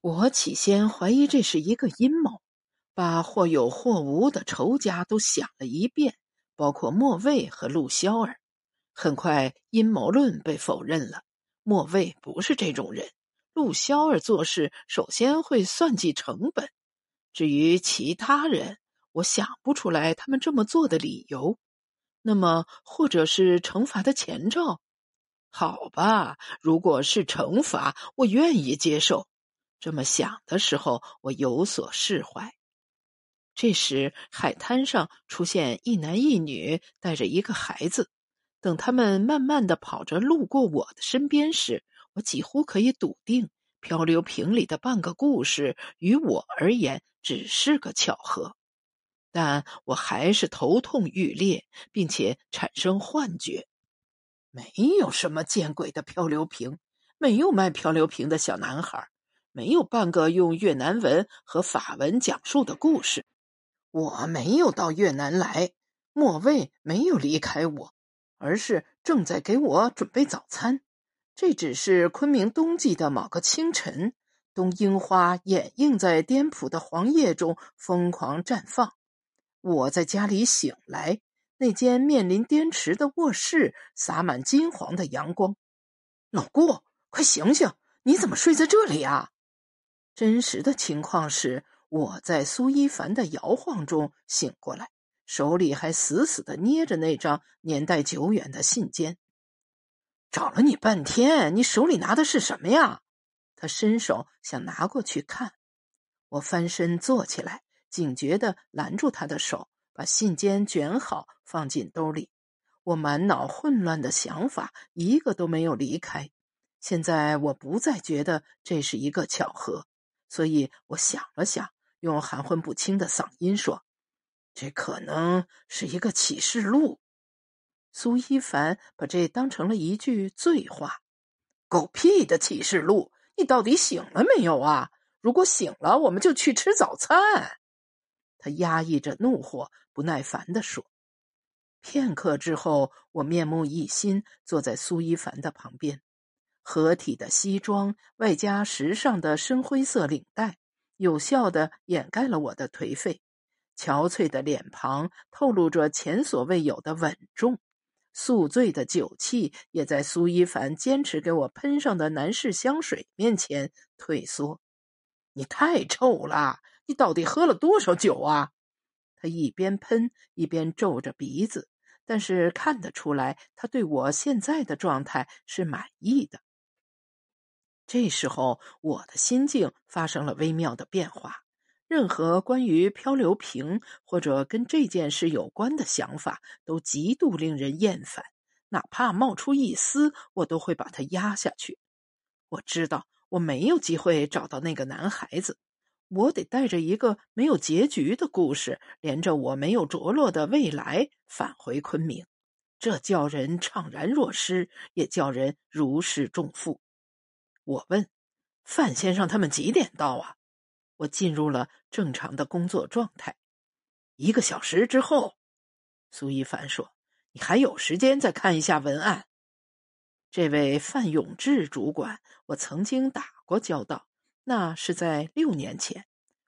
我起先怀疑这是一个阴谋，把或有或无的仇家都想了一遍，包括莫卫和陆萧儿。很快，阴谋论被否认了。莫卫不是这种人，陆萧儿做事首先会算计成本。至于其他人，我想不出来他们这么做的理由。那么，或者是惩罚的前兆？好吧，如果是惩罚，我愿意接受。这么想的时候，我有所释怀。这时，海滩上出现一男一女，带着一个孩子。等他们慢慢的跑着路过我的身边时，我几乎可以笃定，漂流瓶里的半个故事于我而言只是个巧合。但我还是头痛欲裂，并且产生幻觉。没有什么见鬼的漂流瓶，没有卖漂流瓶的小男孩。没有半个用越南文和法文讲述的故事。我没有到越南来，莫卫没有离开我，而是正在给我准备早餐。这只是昆明冬季的某个清晨，冬樱花掩映在颠扑的黄叶中疯狂绽放。我在家里醒来，那间面临滇池的卧室洒满金黄的阳光。老顾，快醒醒！你怎么睡在这里啊？真实的情况是，我在苏一凡的摇晃中醒过来，手里还死死的捏着那张年代久远的信笺。找了你半天，你手里拿的是什么呀？他伸手想拿过去看，我翻身坐起来，警觉的拦住他的手，把信笺卷好放进兜里。我满脑混乱的想法，一个都没有离开。现在我不再觉得这是一个巧合。所以我想了想，用含混不清的嗓音说：“这可能是一个启示录。”苏一凡把这当成了一句醉话：“狗屁的启示录！你到底醒了没有啊？如果醒了，我们就去吃早餐。”他压抑着怒火，不耐烦地说。片刻之后，我面目一新，坐在苏一凡的旁边。合体的西装，外加时尚的深灰色领带，有效的掩盖了我的颓废。憔悴的脸庞透露着前所未有的稳重，宿醉的酒气也在苏一凡坚持给我喷上的男士香水面前退缩。你太臭了！你到底喝了多少酒啊？他一边喷一边皱着鼻子，但是看得出来，他对我现在的状态是满意的。这时候，我的心境发生了微妙的变化。任何关于漂流瓶或者跟这件事有关的想法，都极度令人厌烦。哪怕冒出一丝，我都会把它压下去。我知道我没有机会找到那个男孩子，我得带着一个没有结局的故事，连着我没有着落的未来返回昆明。这叫人怅然若失，也叫人如释重负。我问范先生：“他们几点到啊？”我进入了正常的工作状态。一个小时之后，苏一凡说：“你还有时间再看一下文案。”这位范永志主管，我曾经打过交道，那是在六年前，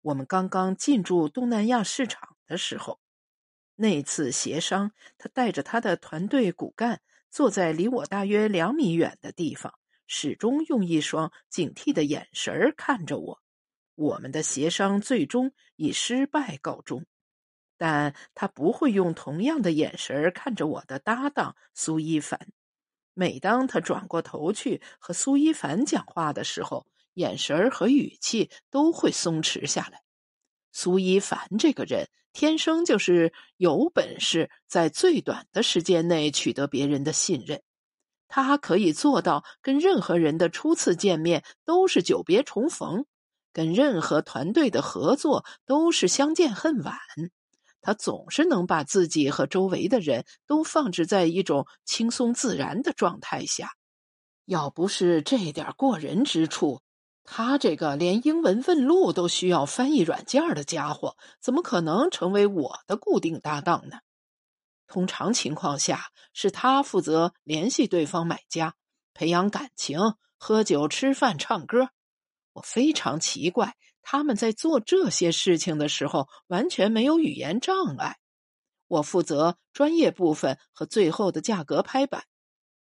我们刚刚进驻东南亚市场的时候。那次协商，他带着他的团队骨干坐在离我大约两米远的地方。始终用一双警惕的眼神看着我，我们的协商最终以失败告终。但他不会用同样的眼神看着我的搭档苏一凡。每当他转过头去和苏一凡讲话的时候，眼神和语气都会松弛下来。苏一凡这个人天生就是有本事在最短的时间内取得别人的信任。他可以做到跟任何人的初次见面都是久别重逢，跟任何团队的合作都是相见恨晚。他总是能把自己和周围的人都放置在一种轻松自然的状态下。要不是这点过人之处，他这个连英文问路都需要翻译软件的家伙，怎么可能成为我的固定搭档呢？通常情况下，是他负责联系对方买家、培养感情、喝酒、吃饭、唱歌。我非常奇怪，他们在做这些事情的时候完全没有语言障碍。我负责专业部分和最后的价格拍板，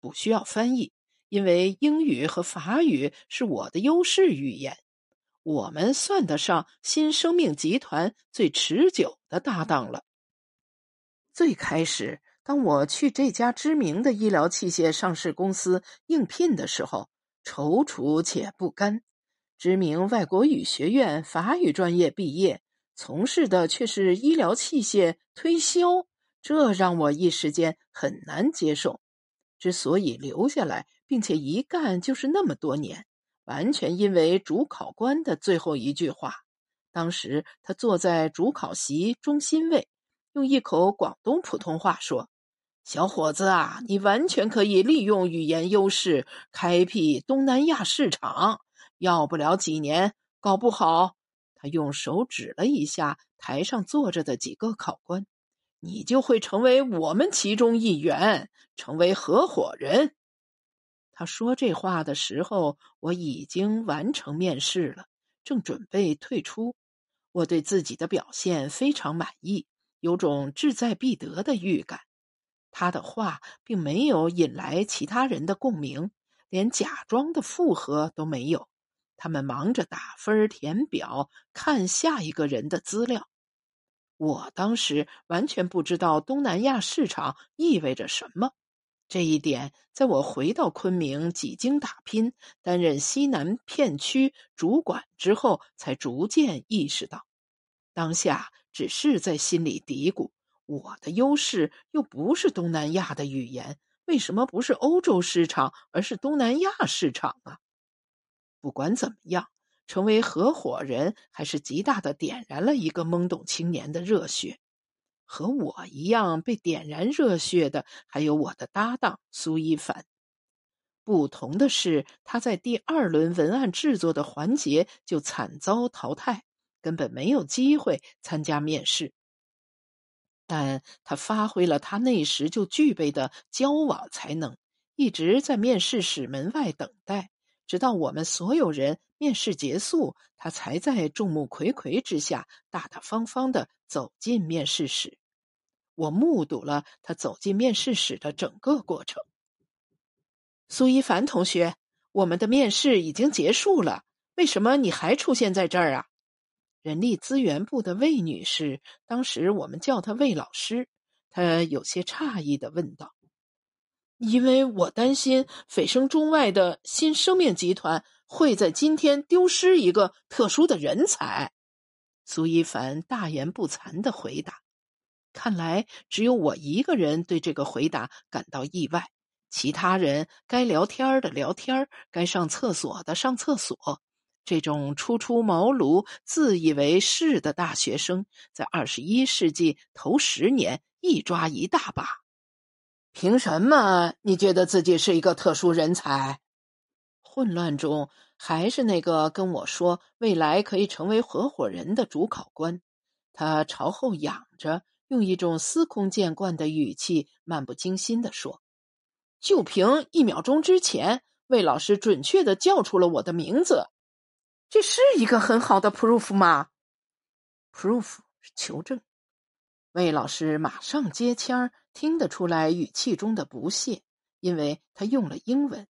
不需要翻译，因为英语和法语是我的优势语言。我们算得上新生命集团最持久的搭档了。最开始，当我去这家知名的医疗器械上市公司应聘的时候，踌躇且不甘。知名外国语学院法语专业毕业，从事的却是医疗器械推销，这让我一时间很难接受。之所以留下来，并且一干就是那么多年，完全因为主考官的最后一句话。当时他坐在主考席中心位，用一口广东普通话说：“小伙子啊，你完全可以利用语言优势，开辟东南亚市场。”要不了几年，搞不好，他用手指了一下台上坐着的几个考官，你就会成为我们其中一员，成为合伙人。他说这话的时候，我已经完成面试了，正准备退出。我对自己的表现非常满意，有种志在必得的预感。他的话并没有引来其他人的共鸣，连假装的附和都没有。他们忙着打分、填表、看下一个人的资料。我当时完全不知道东南亚市场意味着什么，这一点在我回到昆明几经打拼，担任西南片区主管之后，才逐渐意识到。当下只是在心里嘀咕：我的优势又不是东南亚的语言，为什么不是欧洲市场，而是东南亚市场啊？不管怎么样，成为合伙人还是极大的点燃了一个懵懂青年的热血。和我一样被点燃热血的还有我的搭档苏一凡。不同的是，他在第二轮文案制作的环节就惨遭淘汰，根本没有机会参加面试。但他发挥了他那时就具备的交往才能，一直在面试室门外等待。直到我们所有人面试结束，他才在众目睽睽之下大大方方的走进面试室。我目睹了他走进面试室的整个过程。苏一凡同学，我们的面试已经结束了，为什么你还出现在这儿啊？人力资源部的魏女士，当时我们叫她魏老师，她有些诧异的问道。因为我担心蜚声中外的新生命集团会在今天丢失一个特殊的人才，苏一凡大言不惭的回答。看来只有我一个人对这个回答感到意外，其他人该聊天的聊天，该上厕所的上厕所。这种初出茅庐、自以为是的大学生，在二十一世纪头十年一抓一大把。凭什么你觉得自己是一个特殊人才？混乱中，还是那个跟我说未来可以成为合伙人的主考官。他朝后仰着，用一种司空见惯的语气，漫不经心地说：“就凭一秒钟之前，魏老师准确的叫出了我的名字，这是一个很好的 proof 吗？proof 是求证。”魏老师马上接腔，听得出来语气中的不屑，因为他用了英文。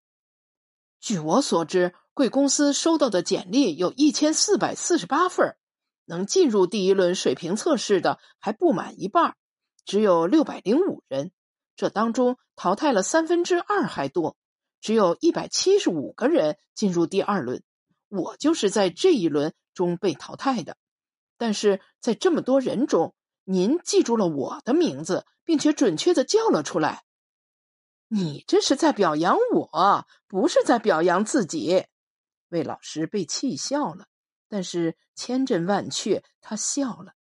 据我所知，贵公司收到的简历有一千四百四十八份，能进入第一轮水平测试的还不满一半，只有六百零五人。这当中淘汰了三分之二还多，只有一百七十五个人进入第二轮。我就是在这一轮中被淘汰的，但是在这么多人中。您记住了我的名字，并且准确的叫了出来。你这是在表扬我，不是在表扬自己。魏老师被气笑了，但是千真万确，他笑了。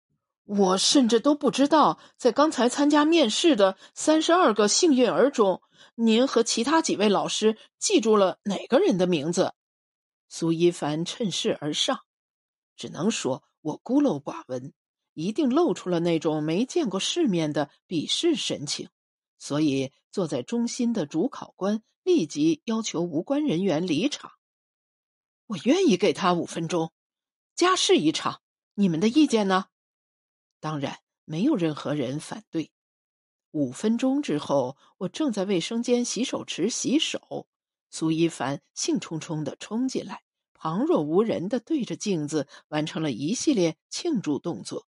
我甚至都不知道，在刚才参加面试的三十二个幸运儿中，您和其他几位老师记住了哪个人的名字？苏一凡趁势而上，只能说我孤陋寡闻。一定露出了那种没见过世面的鄙视神情，所以坐在中心的主考官立即要求无关人员离场。我愿意给他五分钟，加试一场。你们的意见呢？当然，没有任何人反对。五分钟之后，我正在卫生间洗手池洗手，苏一凡兴冲冲的冲进来，旁若无人的对着镜子完成了一系列庆祝动作。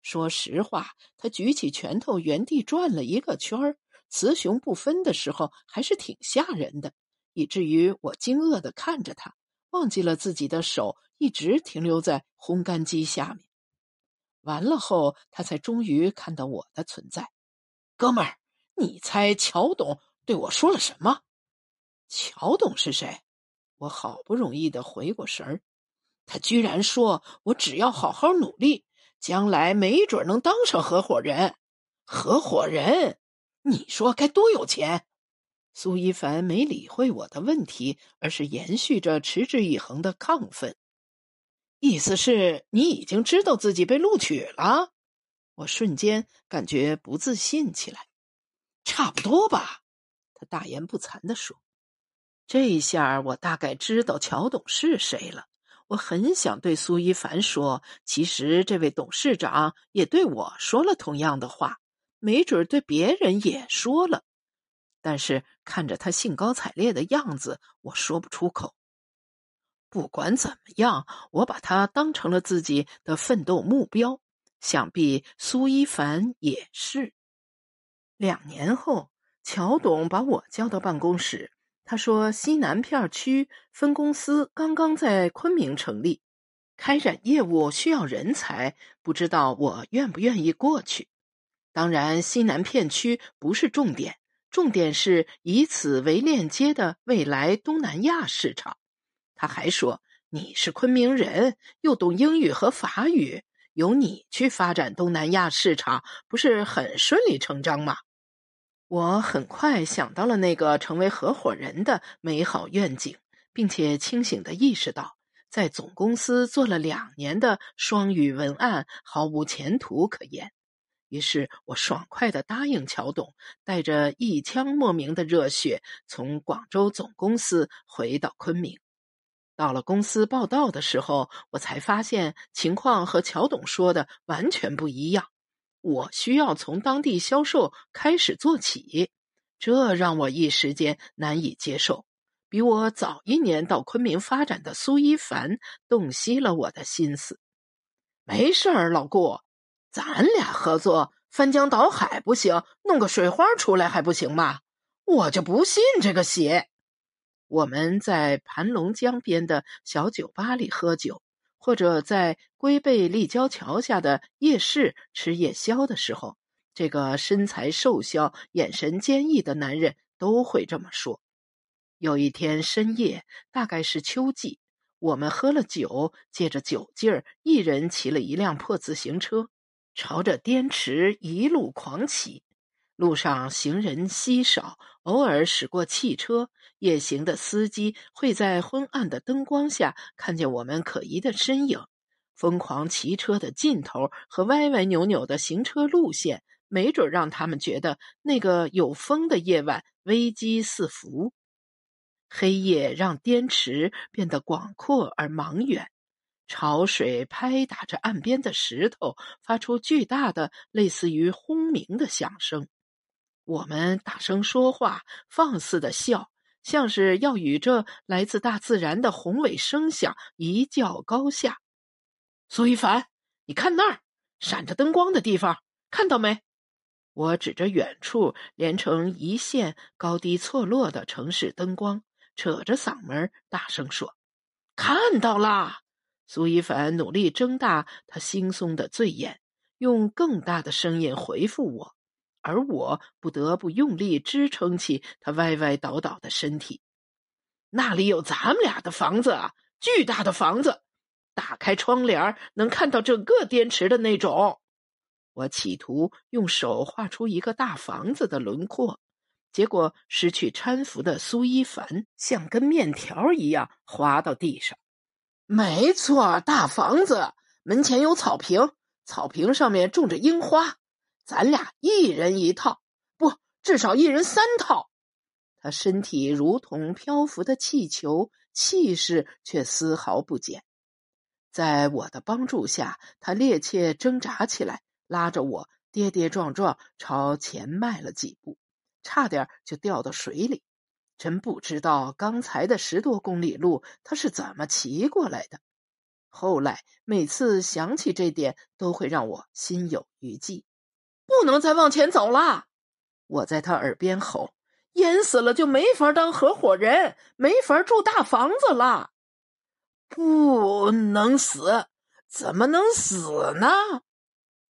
说实话，他举起拳头原地转了一个圈儿，雌雄不分的时候，还是挺吓人的，以至于我惊愕的看着他，忘记了自己的手一直停留在烘干机下面。完了后，他才终于看到我的存在。哥们儿，你猜乔董对我说了什么？乔董是谁？我好不容易的回过神儿，他居然说我只要好好努力，将来没准能当上合伙人。合伙人，你说该多有钱？苏一凡没理会我的问题，而是延续着持之以恒的亢奋。意思是你已经知道自己被录取了？我瞬间感觉不自信起来，差不多吧。他大言不惭地说：“这一下我大概知道乔董是谁了。”我很想对苏一凡说，其实这位董事长也对我说了同样的话，没准对别人也说了。但是看着他兴高采烈的样子，我说不出口。不管怎么样，我把他当成了自己的奋斗目标。想必苏一凡也是。两年后，乔董把我叫到办公室，他说：“西南片区分公司刚刚在昆明成立，开展业务需要人才，不知道我愿不愿意过去。当然，西南片区不是重点，重点是以此为链接的未来东南亚市场。”他还说：“你是昆明人，又懂英语和法语。”由你去发展东南亚市场，不是很顺理成章吗？我很快想到了那个成为合伙人的美好愿景，并且清醒的意识到，在总公司做了两年的双语文案毫无前途可言。于是我爽快的答应乔董，带着一腔莫名的热血，从广州总公司回到昆明。到了公司报道的时候，我才发现情况和乔董说的完全不一样。我需要从当地销售开始做起，这让我一时间难以接受。比我早一年到昆明发展的苏一凡洞悉了我的心思。没事儿，老顾，咱俩合作翻江倒海不行，弄个水花出来还不行吗？我就不信这个邪。我们在盘龙江边的小酒吧里喝酒，或者在龟背立交桥下的夜市吃夜宵的时候，这个身材瘦削、眼神坚毅的男人都会这么说。有一天深夜，大概是秋季，我们喝了酒，借着酒劲儿，一人骑了一辆破自行车，朝着滇池一路狂骑。路上行人稀少，偶尔驶过汽车。夜行的司机会在昏暗的灯光下看见我们可疑的身影。疯狂骑车的劲头和歪歪扭扭的行车路线，没准让他们觉得那个有风的夜晚危机四伏。黑夜让滇池变得广阔而茫远。潮水拍打着岸边的石头，发出巨大的、类似于轰鸣的响声。我们大声说话，放肆的笑，像是要与这来自大自然的宏伟声响一较高下。苏一凡，你看那儿，闪着灯光的地方，看到没？我指着远处连成一线、高低错落的城市灯光，扯着嗓门大声说：“看到啦！”苏一凡努力睁大他惺忪的醉眼，用更大的声音回复我，而我不得不用力支撑起他歪歪倒倒的身体。那里有咱们俩的房子啊，巨大的房子，打开窗帘能看到整个滇池的那种。我企图用手画出一个大房子的轮廓，结果失去搀扶的苏一凡像根面条一样滑到地上。没错，大房子门前有草坪，草坪上面种着樱花。咱俩一人一套，不，至少一人三套。他身体如同漂浮的气球，气势却丝毫不减。在我的帮助下，他趔趄挣扎起来，拉着我跌跌撞撞朝前迈了几步，差点就掉到水里。真不知道刚才的十多公里路他是怎么骑过来的。后来每次想起这点，都会让我心有余悸。不能再往前走了！我在他耳边吼：“淹死了就没法当合伙人，没法住大房子了。”不能死，怎么能死呢？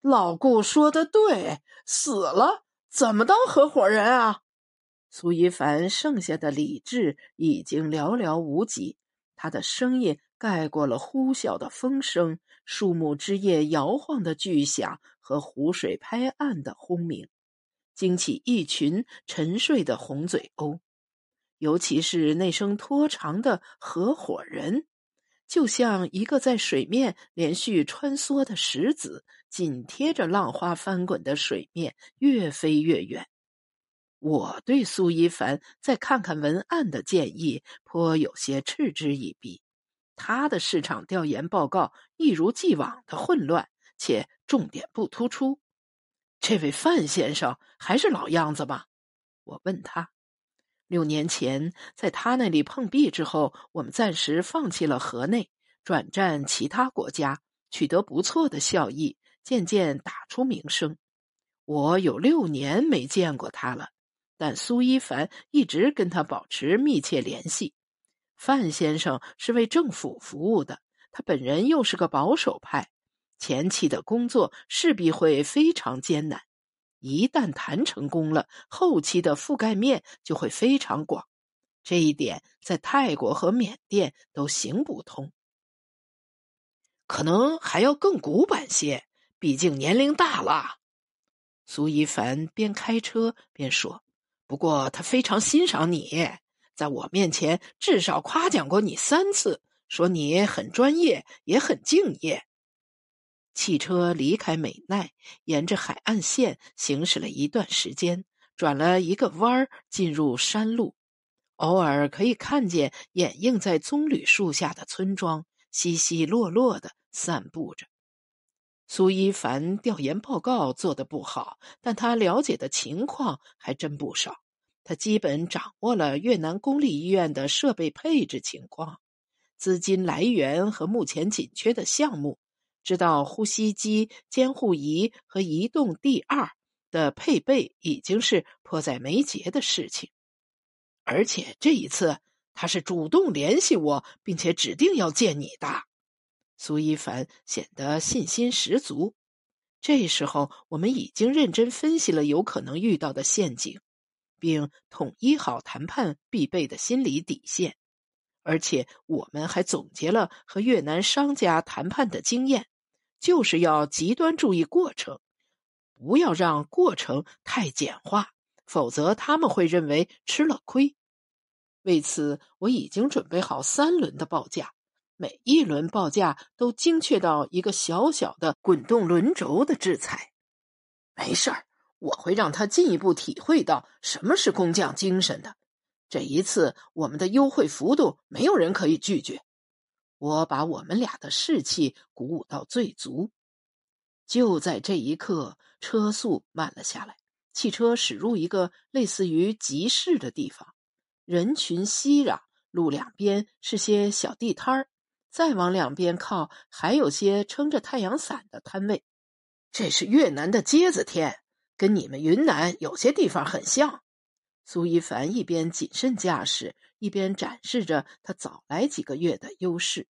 老顾说的对，死了怎么当合伙人啊？苏一凡剩下的理智已经寥寥无几，他的声音盖过了呼啸的风声、树木枝叶摇晃的巨响和湖水拍岸的轰鸣，惊起一群沉睡的红嘴鸥。尤其是那声拖长的“合伙人”，就像一个在水面连续穿梭的石子，紧贴着浪花翻滚的水面，越飞越远。我对苏一凡再看看文案的建议颇有些嗤之以鼻。他的市场调研报告一如既往的混乱，且重点不突出。这位范先生还是老样子吧？我问他。六年前在他那里碰壁之后，我们暂时放弃了河内，转战其他国家，取得不错的效益，渐渐打出名声。我有六年没见过他了。但苏一凡一直跟他保持密切联系。范先生是为政府服务的，他本人又是个保守派，前期的工作势必会非常艰难。一旦谈成功了，后期的覆盖面就会非常广。这一点在泰国和缅甸都行不通，可能还要更古板些。毕竟年龄大了。苏一凡边开车边说。不过他非常欣赏你，在我面前至少夸奖过你三次，说你很专业，也很敬业。汽车离开美奈，沿着海岸线行驶了一段时间，转了一个弯儿，进入山路。偶尔可以看见掩映在棕榈树下的村庄，稀稀落落的散布着。苏一凡调研报告做得不好，但他了解的情况还真不少。他基本掌握了越南公立医院的设备配置情况、资金来源和目前紧缺的项目，知道呼吸机、监护仪和移动 D 二的配备已经是迫在眉睫的事情。而且这一次，他是主动联系我，并且指定要见你的。苏一凡显得信心十足。这时候，我们已经认真分析了有可能遇到的陷阱，并统一好谈判必备的心理底线。而且，我们还总结了和越南商家谈判的经验，就是要极端注意过程，不要让过程太简化，否则他们会认为吃了亏。为此，我已经准备好三轮的报价。每一轮报价都精确到一个小小的滚动轮轴的制裁。没事儿，我会让他进一步体会到什么是工匠精神的。这一次，我们的优惠幅度没有人可以拒绝。我把我们俩的士气鼓舞到最足。就在这一刻，车速慢了下来，汽车驶入一个类似于集市的地方，人群熙攘，路两边是些小地摊儿。再往两边靠，还有些撑着太阳伞的摊位。这是越南的街子天，跟你们云南有些地方很像。苏一凡一边谨慎驾驶，一边展示着他早来几个月的优势。